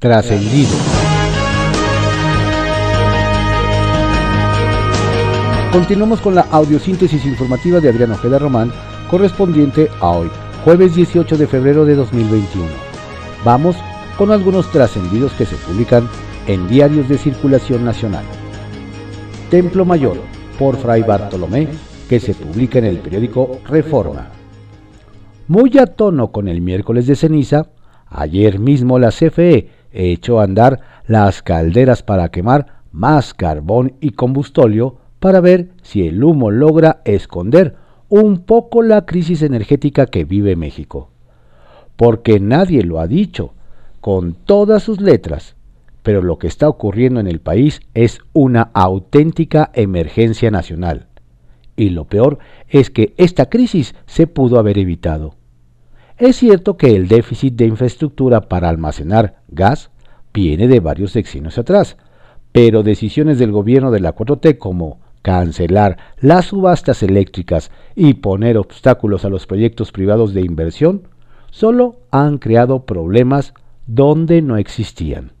Trascendido. Continuamos con la audiosíntesis informativa de Adriano Ojeda Román, correspondiente a hoy, jueves 18 de febrero de 2021. Vamos con algunos trascendidos que se publican en diarios de circulación nacional. Templo Mayor, por Fray Bartolomé, que se publica en el periódico Reforma. Muy a tono con el miércoles de ceniza, ayer mismo la CFE echó a andar las calderas para quemar más carbón y combustóleo para ver si el humo logra esconder un poco la crisis energética que vive México. Porque nadie lo ha dicho, con todas sus letras, pero lo que está ocurriendo en el país es una auténtica emergencia nacional. Y lo peor es que esta crisis se pudo haber evitado. Es cierto que el déficit de infraestructura para almacenar gas viene de varios sexenios atrás, pero decisiones del gobierno de la 4T como cancelar las subastas eléctricas y poner obstáculos a los proyectos privados de inversión solo han creado problemas donde no existían.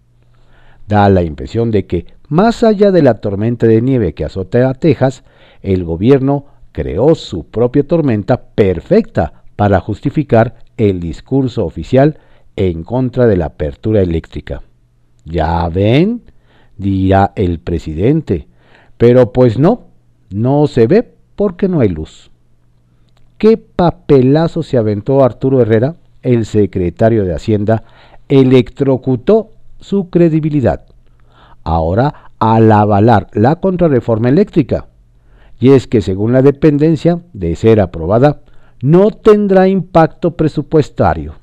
Da la impresión de que, más allá de la tormenta de nieve que azota a Texas, el gobierno creó su propia tormenta perfecta para justificar el discurso oficial en contra de la apertura eléctrica. Ya ven, dirá el presidente, pero pues no, no se ve porque no hay luz. ¿Qué papelazo se aventó Arturo Herrera, el secretario de Hacienda, electrocutó su credibilidad. Ahora, al avalar la contrarreforma eléctrica, y es que según la dependencia, de ser aprobada, no tendrá impacto presupuestario.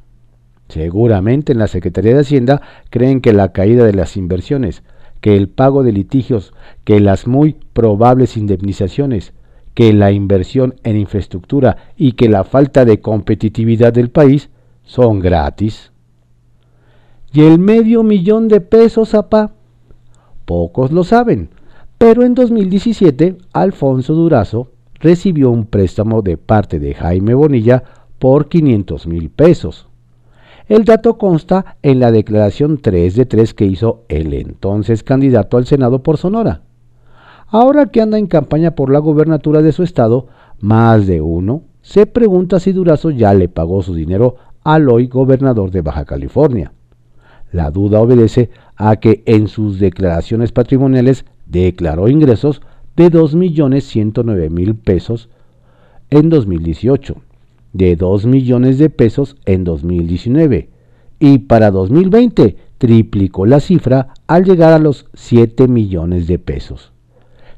Seguramente en la Secretaría de Hacienda creen que la caída de las inversiones, que el pago de litigios, que las muy probables indemnizaciones, que la inversión en infraestructura y que la falta de competitividad del país son gratis. ¿Y el medio millón de pesos, apá? Pocos lo saben, pero en 2017 Alfonso Durazo recibió un préstamo de parte de Jaime Bonilla por 500 mil pesos. El dato consta en la declaración 3 de 3 que hizo el entonces candidato al Senado por Sonora. Ahora que anda en campaña por la gobernatura de su estado, más de uno se pregunta si Durazo ya le pagó su dinero al hoy gobernador de Baja California. La duda obedece a que en sus declaraciones patrimoniales declaró ingresos de 2.109.000 pesos en 2018, de 2 millones de pesos en 2019 y para 2020 triplicó la cifra al llegar a los 7 millones de pesos.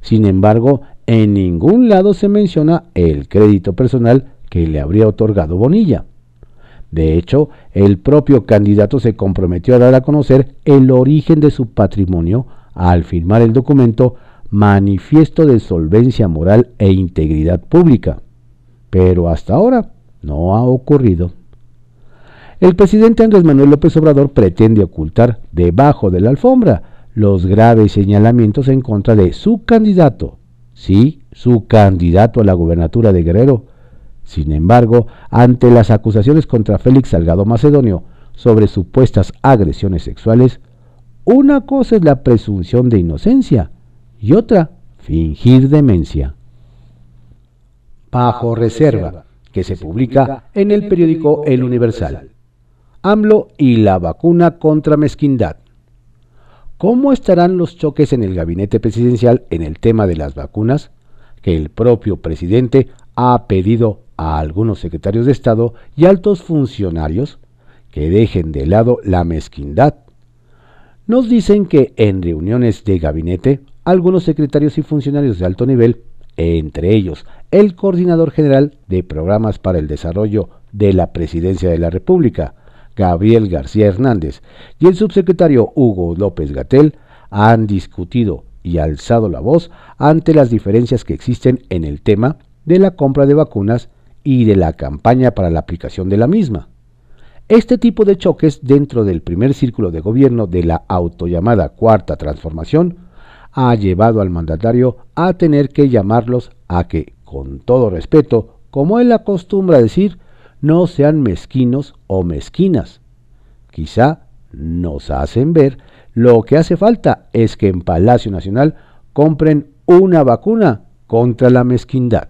Sin embargo, en ningún lado se menciona el crédito personal que le habría otorgado Bonilla. De hecho, el propio candidato se comprometió a dar a conocer el origen de su patrimonio al firmar el documento Manifiesto de Solvencia Moral e Integridad Pública. Pero hasta ahora no ha ocurrido. El presidente Andrés Manuel López Obrador pretende ocultar debajo de la alfombra los graves señalamientos en contra de su candidato, sí, su candidato a la gubernatura de Guerrero, sin embargo, ante las acusaciones contra Félix Salgado Macedonio sobre supuestas agresiones sexuales, una cosa es la presunción de inocencia y otra fingir demencia. Bajo reserva, que se publica en el periódico El Universal. AMLO y la vacuna contra mezquindad. ¿Cómo estarán los choques en el gabinete presidencial en el tema de las vacunas? Que el propio presidente ha pedido a algunos secretarios de Estado y altos funcionarios que dejen de lado la mezquindad. Nos dicen que en reuniones de gabinete, algunos secretarios y funcionarios de alto nivel, entre ellos el coordinador general de programas para el desarrollo de la Presidencia de la República, Gabriel García Hernández, y el subsecretario Hugo López Gatel, han discutido y alzado la voz ante las diferencias que existen en el tema de la compra de vacunas y de la campaña para la aplicación de la misma. Este tipo de choques dentro del primer círculo de gobierno de la autollamada Cuarta Transformación ha llevado al mandatario a tener que llamarlos a que, con todo respeto, como él acostumbra decir, no sean mezquinos o mezquinas. Quizá nos hacen ver lo que hace falta es que en Palacio Nacional compren una vacuna contra la mezquindad.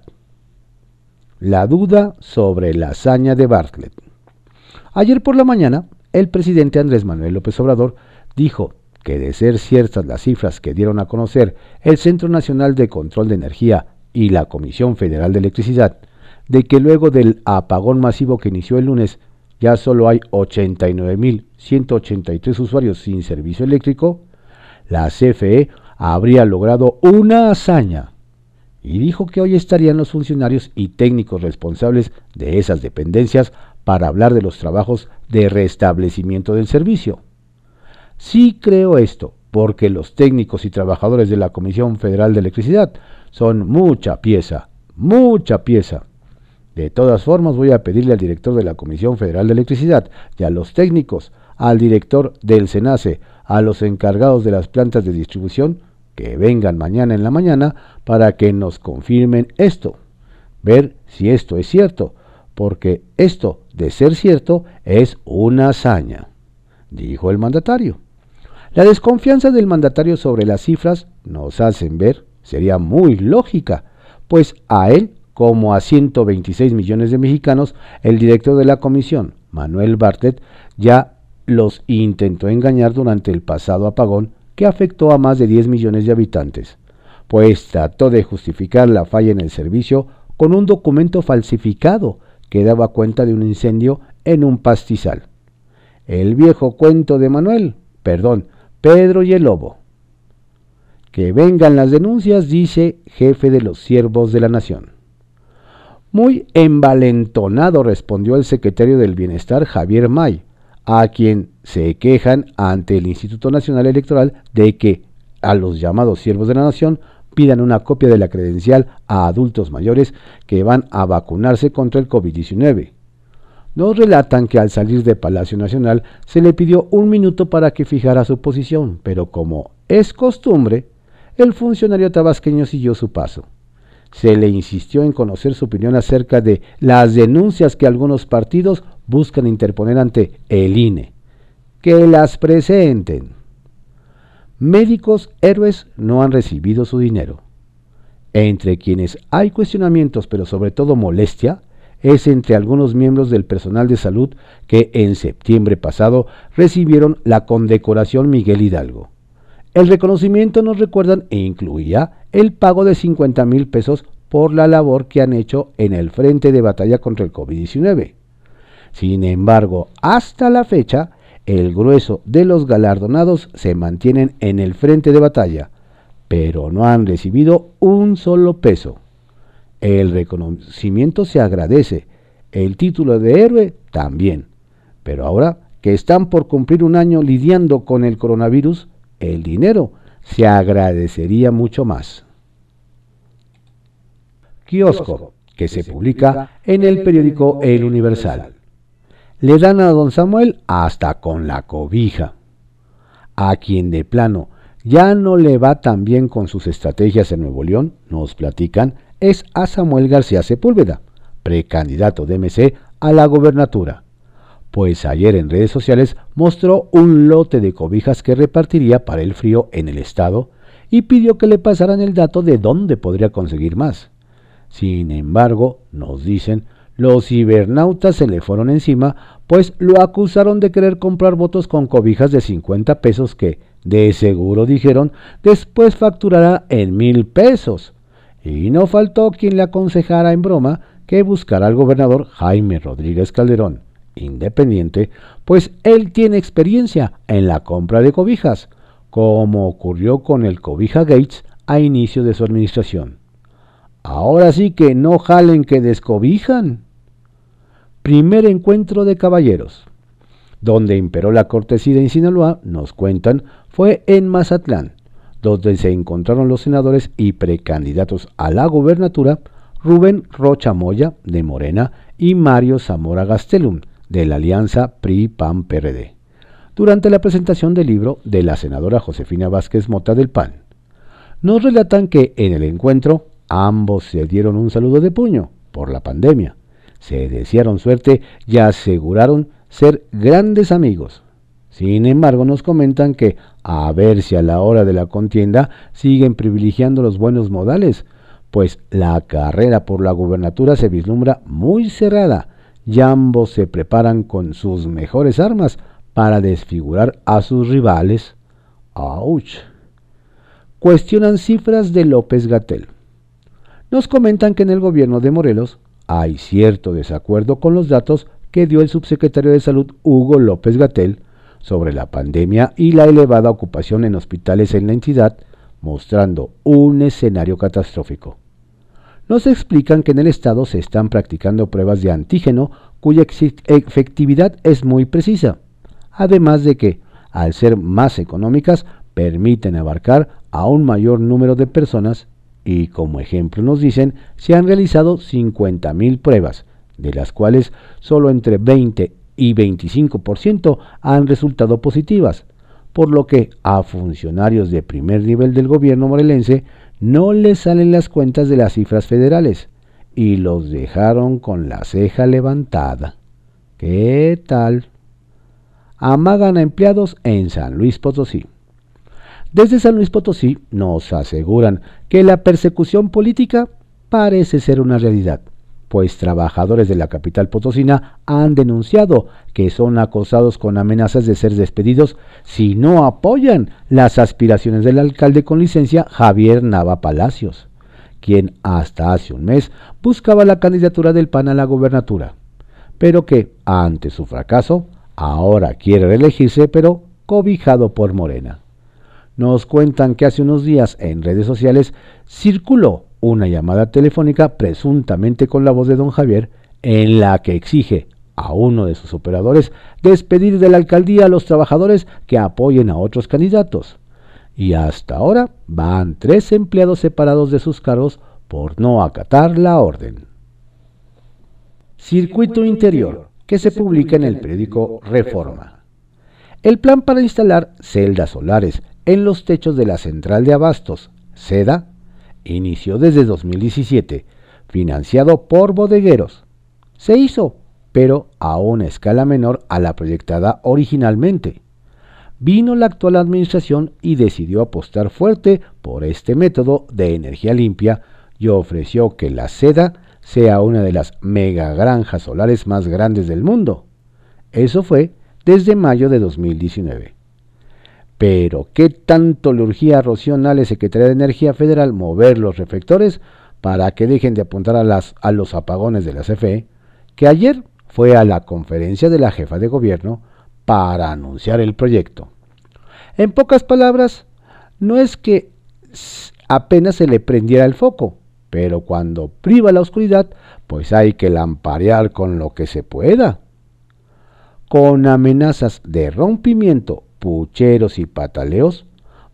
La duda sobre la hazaña de Bartlett. Ayer por la mañana, el presidente Andrés Manuel López Obrador dijo que de ser ciertas las cifras que dieron a conocer el Centro Nacional de Control de Energía y la Comisión Federal de Electricidad, de que luego del apagón masivo que inició el lunes ya solo hay 89.183 usuarios sin servicio eléctrico, la CFE habría logrado una hazaña y dijo que hoy estarían los funcionarios y técnicos responsables de esas dependencias para hablar de los trabajos de restablecimiento del servicio. Sí creo esto, porque los técnicos y trabajadores de la Comisión Federal de Electricidad son mucha pieza, mucha pieza. De todas formas, voy a pedirle al director de la Comisión Federal de Electricidad y a los técnicos, al director del SENACE, a los encargados de las plantas de distribución, que vengan mañana en la mañana para que nos confirmen esto, ver si esto es cierto, porque esto, de ser cierto, es una hazaña, dijo el mandatario. La desconfianza del mandatario sobre las cifras nos hacen ver, sería muy lógica, pues a él, como a 126 millones de mexicanos, el director de la comisión, Manuel Bartet, ya los intentó engañar durante el pasado apagón que afectó a más de 10 millones de habitantes, pues trató de justificar la falla en el servicio con un documento falsificado que daba cuenta de un incendio en un pastizal. El viejo cuento de Manuel, perdón, Pedro y el Lobo. Que vengan las denuncias, dice jefe de los siervos de la nación. Muy envalentonado respondió el secretario del Bienestar Javier May, a quien se quejan ante el Instituto Nacional Electoral de que a los llamados siervos de la nación pidan una copia de la credencial a adultos mayores que van a vacunarse contra el COVID-19. Nos relatan que al salir de Palacio Nacional se le pidió un minuto para que fijara su posición, pero como es costumbre, el funcionario tabasqueño siguió su paso. Se le insistió en conocer su opinión acerca de las denuncias que algunos partidos buscan interponer ante el INE. Que las presenten. Médicos héroes no han recibido su dinero. Entre quienes hay cuestionamientos, pero sobre todo molestia, es entre algunos miembros del personal de salud que en septiembre pasado recibieron la condecoración Miguel Hidalgo. El reconocimiento nos recuerdan e incluía el pago de 50 mil pesos por la labor que han hecho en el frente de batalla contra el COVID-19. Sin embargo, hasta la fecha, el grueso de los galardonados se mantienen en el frente de batalla, pero no han recibido un solo peso. El reconocimiento se agradece, el título de héroe también, pero ahora que están por cumplir un año lidiando con el coronavirus, el dinero se agradecería mucho más. Kiosco, que se publica en el periódico El Universal le dan a don Samuel hasta con la cobija. A quien de plano ya no le va tan bien con sus estrategias en Nuevo León, nos platican, es a Samuel García Sepúlveda, precandidato de MC a la gobernatura. Pues ayer en redes sociales mostró un lote de cobijas que repartiría para el frío en el estado y pidió que le pasaran el dato de dónde podría conseguir más. Sin embargo, nos dicen, los cibernautas se le fueron encima, pues lo acusaron de querer comprar votos con cobijas de 50 pesos que, de seguro dijeron, después facturará en mil pesos. Y no faltó quien le aconsejara en broma que buscara al gobernador Jaime Rodríguez Calderón, independiente, pues él tiene experiencia en la compra de cobijas, como ocurrió con el cobija Gates a inicio de su administración. Ahora sí que no jalen que descobijan primer encuentro de caballeros. Donde imperó la cortesía en Sinaloa, nos cuentan, fue en Mazatlán, donde se encontraron los senadores y precandidatos a la gobernatura Rubén Rocha Moya, de Morena, y Mario Zamora Gastelum, de la alianza PRI-PAN-PRD, durante la presentación del libro de la senadora Josefina Vázquez Mota del PAN. Nos relatan que en el encuentro ambos se dieron un saludo de puño por la pandemia, se desearon suerte y aseguraron ser grandes amigos. Sin embargo, nos comentan que, a ver si a la hora de la contienda siguen privilegiando los buenos modales, pues la carrera por la gubernatura se vislumbra muy cerrada y ambos se preparan con sus mejores armas para desfigurar a sus rivales. ¡Auch! Cuestionan cifras de López Gatel. Nos comentan que en el gobierno de Morelos hay cierto desacuerdo con los datos que dio el subsecretario de Salud Hugo López Gatel sobre la pandemia y la elevada ocupación en hospitales en la entidad, mostrando un escenario catastrófico. Nos explican que en el estado se están practicando pruebas de antígeno cuya efectividad es muy precisa, además de que, al ser más económicas, permiten abarcar a un mayor número de personas y como ejemplo nos dicen, se han realizado 50.000 pruebas, de las cuales solo entre 20 y 25% han resultado positivas, por lo que a funcionarios de primer nivel del gobierno morelense no les salen las cuentas de las cifras federales y los dejaron con la ceja levantada. ¿Qué tal? Amagan a empleados en San Luis Potosí. Desde San Luis Potosí nos aseguran que la persecución política parece ser una realidad, pues trabajadores de la capital potosina han denunciado que son acosados con amenazas de ser despedidos si no apoyan las aspiraciones del alcalde con licencia Javier Nava Palacios, quien hasta hace un mes buscaba la candidatura del PAN a la gobernatura, pero que, ante su fracaso, ahora quiere reelegirse pero cobijado por Morena. Nos cuentan que hace unos días en redes sociales circuló una llamada telefónica presuntamente con la voz de don Javier en la que exige a uno de sus operadores despedir de la alcaldía a los trabajadores que apoyen a otros candidatos. Y hasta ahora van tres empleados separados de sus cargos por no acatar la orden. Circuito Interior, que se publica en el periódico Reforma. El plan para instalar celdas solares en los techos de la central de abastos, SEDA, inició desde 2017, financiado por bodegueros. Se hizo, pero a una escala menor a la proyectada originalmente. Vino la actual administración y decidió apostar fuerte por este método de energía limpia y ofreció que la SEDA sea una de las megagranjas solares más grandes del mundo. Eso fue desde mayo de 2019. Pero, ¿qué tanto le urgía a Rocío Nale, Secretaría de Energía Federal, mover los reflectores para que dejen de apuntar a, a los apagones de la CFE? Que ayer fue a la conferencia de la jefa de gobierno para anunciar el proyecto. En pocas palabras, no es que apenas se le prendiera el foco, pero cuando priva la oscuridad, pues hay que lamparear con lo que se pueda. Con amenazas de rompimiento pucheros y pataleos,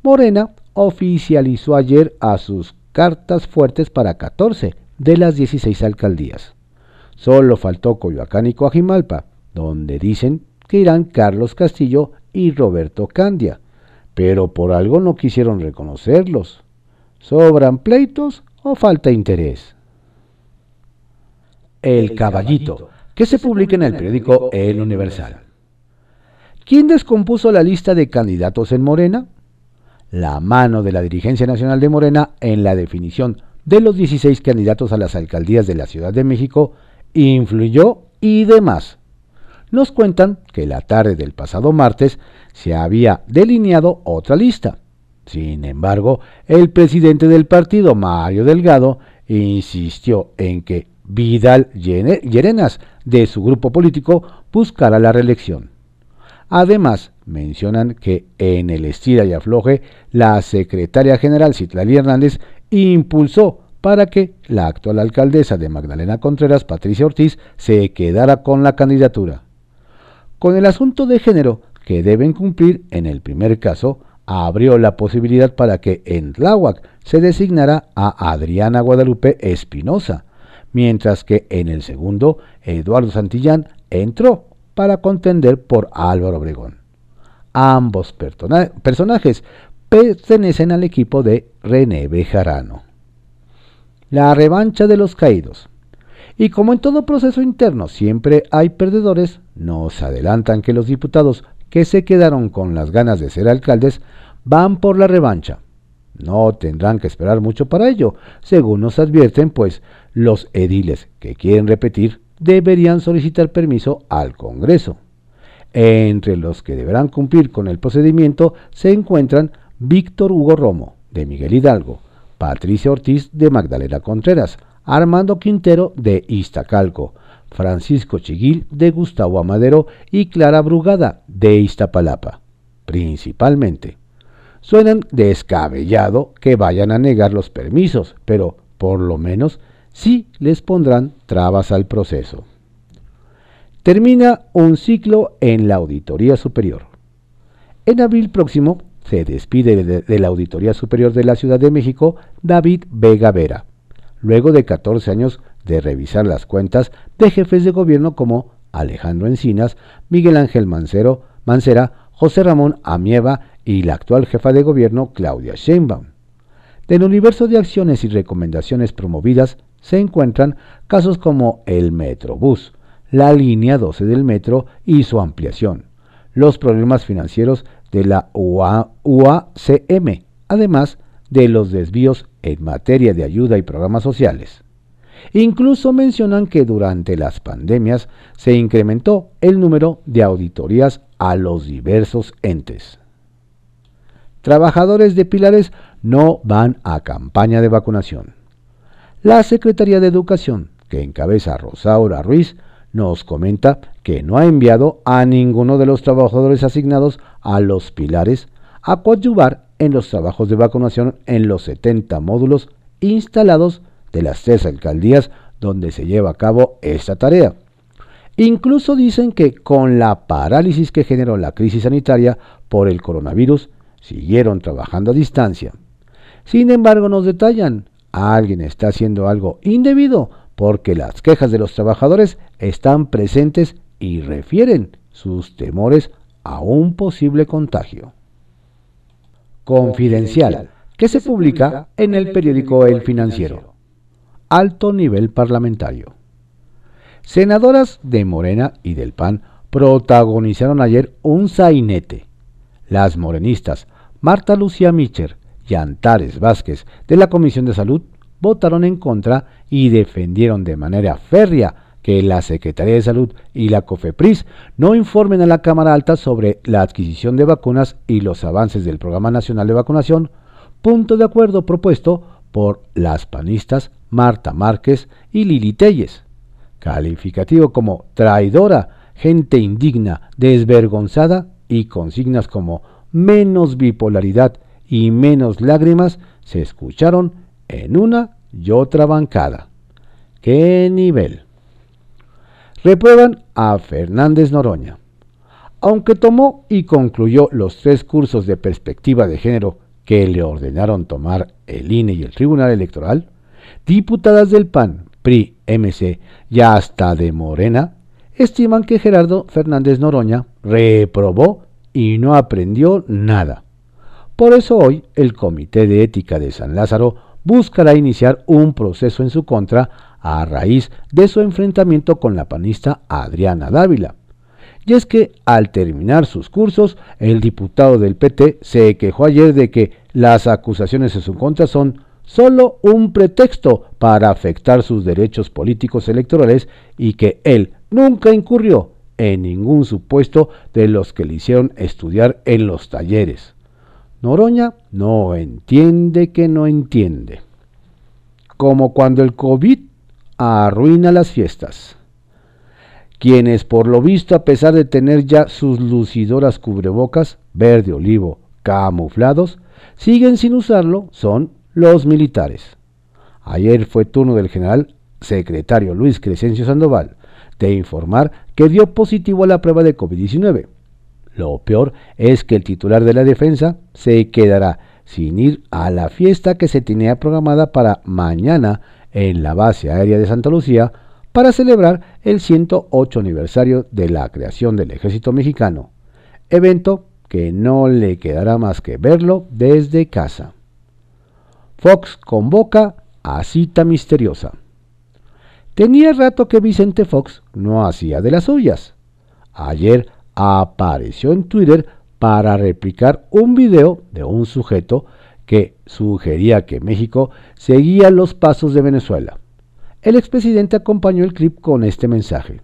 Morena oficializó ayer a sus cartas fuertes para 14 de las 16 alcaldías. Solo faltó Coyoacán y Coajimalpa, donde dicen que irán Carlos Castillo y Roberto Candia, pero por algo no quisieron reconocerlos. ¿Sobran pleitos o falta interés? El Caballito, que se publica en el periódico El Universal. ¿Quién descompuso la lista de candidatos en Morena? La mano de la dirigencia nacional de Morena en la definición de los 16 candidatos a las alcaldías de la Ciudad de México influyó y demás. Nos cuentan que la tarde del pasado martes se había delineado otra lista. Sin embargo, el presidente del partido, Mario Delgado, insistió en que Vidal Llerenas, de su grupo político, buscara la reelección. Además, mencionan que en el estira y afloje, la secretaria general Citlali Hernández impulsó para que la actual alcaldesa de Magdalena Contreras, Patricia Ortiz, se quedara con la candidatura. Con el asunto de género que deben cumplir en el primer caso, abrió la posibilidad para que en Tláhuac se designara a Adriana Guadalupe Espinosa, mientras que en el segundo, Eduardo Santillán entró para contender por Álvaro Obregón. Ambos personajes pertenecen al equipo de René Bejarano. La revancha de los caídos. Y como en todo proceso interno siempre hay perdedores, nos adelantan que los diputados que se quedaron con las ganas de ser alcaldes van por la revancha. No tendrán que esperar mucho para ello, según nos advierten, pues los ediles que quieren repetir deberían solicitar permiso al Congreso. Entre los que deberán cumplir con el procedimiento se encuentran Víctor Hugo Romo, de Miguel Hidalgo, Patricia Ortiz, de Magdalena Contreras, Armando Quintero, de Iztacalco, Francisco Chiguil, de Gustavo Amadero y Clara Brugada, de Iztapalapa, principalmente. Suenan descabellado que vayan a negar los permisos, pero por lo menos sí les pondrán trabas al proceso. Termina un ciclo en la Auditoría Superior. En abril próximo se despide de, la Auditoría Superior de la Ciudad de México David Vega Vera, luego de 14 años de revisar las cuentas de jefes de gobierno como Alejandro Encinas, Miguel Ángel Mancero, Mancera, José Ramón Amieva y la actual jefa de gobierno Claudia Sheinbaum. Del universo de acciones y recomendaciones promovidas se encuentran casos como el Metrobús, la línea 12 del metro y su ampliación, los problemas financieros de la UACM, además de los desvíos en materia de ayuda y programas sociales. Incluso mencionan que durante las pandemias se incrementó el número de auditorías a los diversos entes. Trabajadores de Pilares no van a campaña de vacunación. La Secretaría de Educación, que encabeza Rosaura Ruiz, nos comenta que no ha enviado a ninguno de los trabajadores asignados a los pilares a coadyuvar en los trabajos de vacunación en los 70 módulos instalados de las tres alcaldías donde se lleva a cabo esta tarea. Incluso dicen que con la parálisis que generó la crisis sanitaria por el coronavirus, siguieron trabajando a distancia. Sin embargo, nos detallan, alguien está haciendo algo indebido porque las quejas de los trabajadores están presentes y refieren sus temores a un posible contagio. Confidencial, que se publica en el periódico El Financiero. Alto nivel parlamentario. Senadoras de Morena y del PAN protagonizaron ayer un sainete. Las morenistas Marta Lucía Micher y Vázquez de la Comisión de Salud votaron en contra y defendieron de manera férrea que la Secretaría de Salud y la COFEPRIS no informen a la Cámara Alta sobre la adquisición de vacunas y los avances del Programa Nacional de Vacunación, punto de acuerdo propuesto por las panistas Marta Márquez y Lili Telles, calificativo como traidora, gente indigna, desvergonzada y consignas como menos bipolaridad y menos lágrimas se escucharon en una y otra bancada. ¡Qué nivel! Reprueban a Fernández Noroña. Aunque tomó y concluyó los tres cursos de perspectiva de género que le ordenaron tomar el INE y el Tribunal Electoral, diputadas del PAN, PRI, MC y hasta de Morena estiman que Gerardo Fernández Noroña reprobó y no aprendió nada. Por eso hoy el Comité de Ética de San Lázaro buscará iniciar un proceso en su contra a raíz de su enfrentamiento con la panista Adriana Dávila. Y es que al terminar sus cursos, el diputado del PT se quejó ayer de que las acusaciones en su contra son solo un pretexto para afectar sus derechos políticos electorales y que él nunca incurrió en ningún supuesto de los que le hicieron estudiar en los talleres. Noroña no entiende que no entiende. Como cuando el COVID arruina las fiestas. Quienes por lo visto a pesar de tener ya sus lucidoras cubrebocas verde olivo camuflados, siguen sin usarlo son los militares. Ayer fue turno del general secretario Luis Crescencio Sandoval de informar que dio positivo a la prueba de COVID-19 lo peor es que el titular de la defensa se quedará sin ir a la fiesta que se tenía programada para mañana en la base aérea de Santa Lucía para celebrar el 108 aniversario de la creación del ejército mexicano, evento que no le quedará más que verlo desde casa. Fox convoca a cita misteriosa. Tenía rato que Vicente Fox no hacía de las suyas. Ayer apareció en Twitter para replicar un video de un sujeto que sugería que México seguía los pasos de Venezuela. El expresidente acompañó el clip con este mensaje.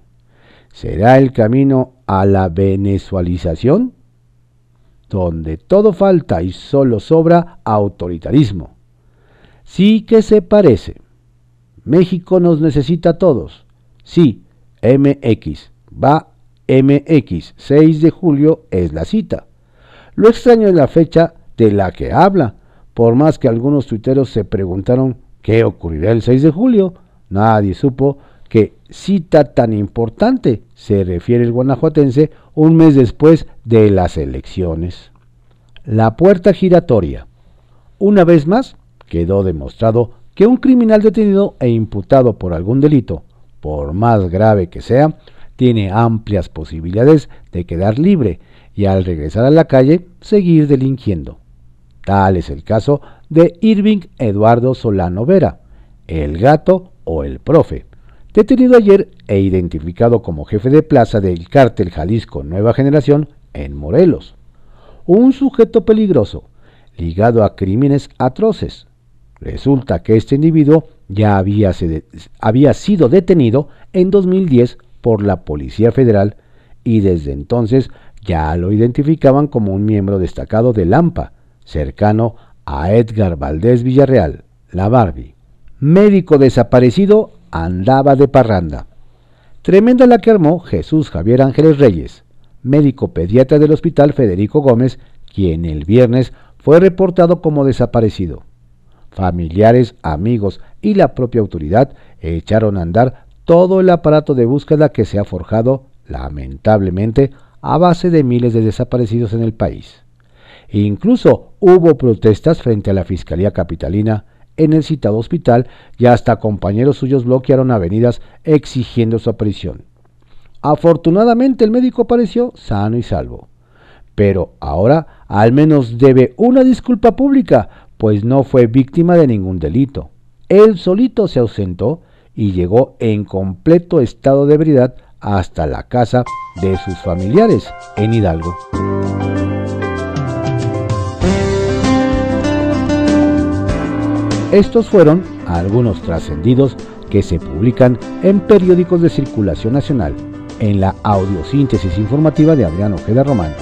¿Será el camino a la venezualización? Donde todo falta y solo sobra autoritarismo. Sí que se parece. México nos necesita a todos. Sí, MX. Va MX. 6 de julio es la cita. Lo extraño es la fecha de la que habla. Por más que algunos tuiteros se preguntaron qué ocurrirá el 6 de julio, nadie supo que cita tan importante se refiere el guanajuatense un mes después de las elecciones. La puerta giratoria. Una vez más, quedó demostrado que un criminal detenido e imputado por algún delito, por más grave que sea, tiene amplias posibilidades de quedar libre y al regresar a la calle seguir delinquiendo. Tal es el caso de Irving Eduardo Solano Vera, el gato o el profe, detenido ayer e identificado como jefe de plaza del cártel Jalisco Nueva Generación en Morelos. Un sujeto peligroso, ligado a crímenes atroces. Resulta que este individuo ya había, había sido detenido en 2010 por la Policía Federal y desde entonces ya lo identificaban como un miembro destacado de Lampa, cercano a Edgar Valdés Villarreal, la Barbie. Médico desaparecido andaba de parranda. Tremenda la que armó Jesús Javier Ángeles Reyes, médico pediatra del Hospital Federico Gómez, quien el viernes fue reportado como desaparecido. Familiares, amigos y la propia autoridad echaron a andar todo el aparato de búsqueda que se ha forjado, lamentablemente, a base de miles de desaparecidos en el país. incluso hubo protestas frente a la Fiscalía Capitalina en el citado hospital y hasta compañeros suyos bloquearon avenidas exigiendo su aparición. Afortunadamente el médico apareció sano y salvo. Pero ahora al menos debe una disculpa pública, pues no fue víctima de ningún delito. Él solito se ausentó y llegó en completo estado de ebriedad hasta la casa de sus familiares en Hidalgo. Estos fueron algunos trascendidos que se publican en periódicos de circulación nacional en la audiosíntesis informativa de Adrián Ojeda Román,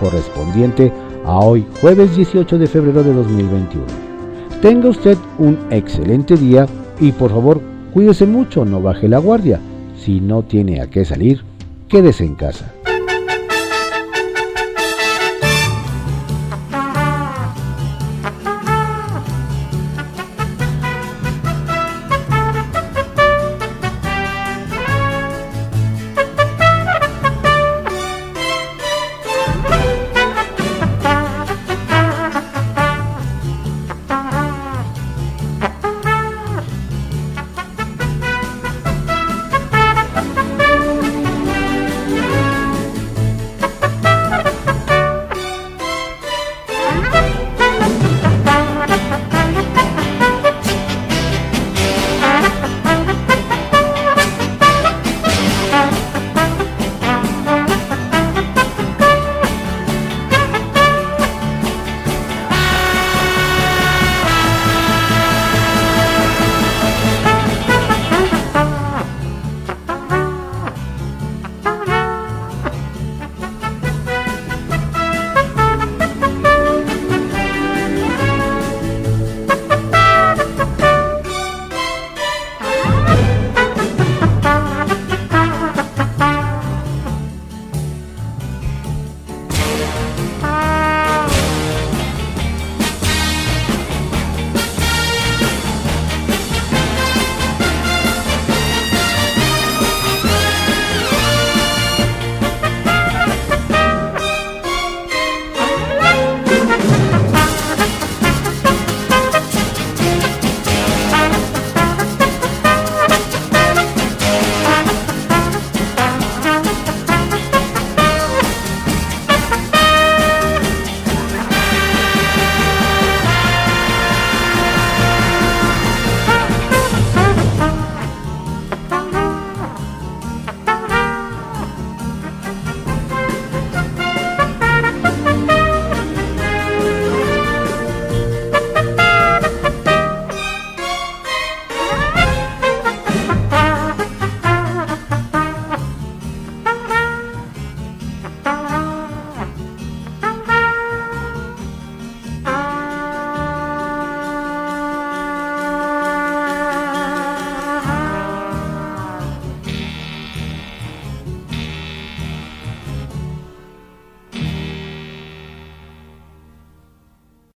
correspondiente a hoy jueves 18 de febrero de 2021. Tenga usted un excelente día y por favor Cuídese mucho, no baje la guardia. Si no tiene a qué salir, quédese en casa.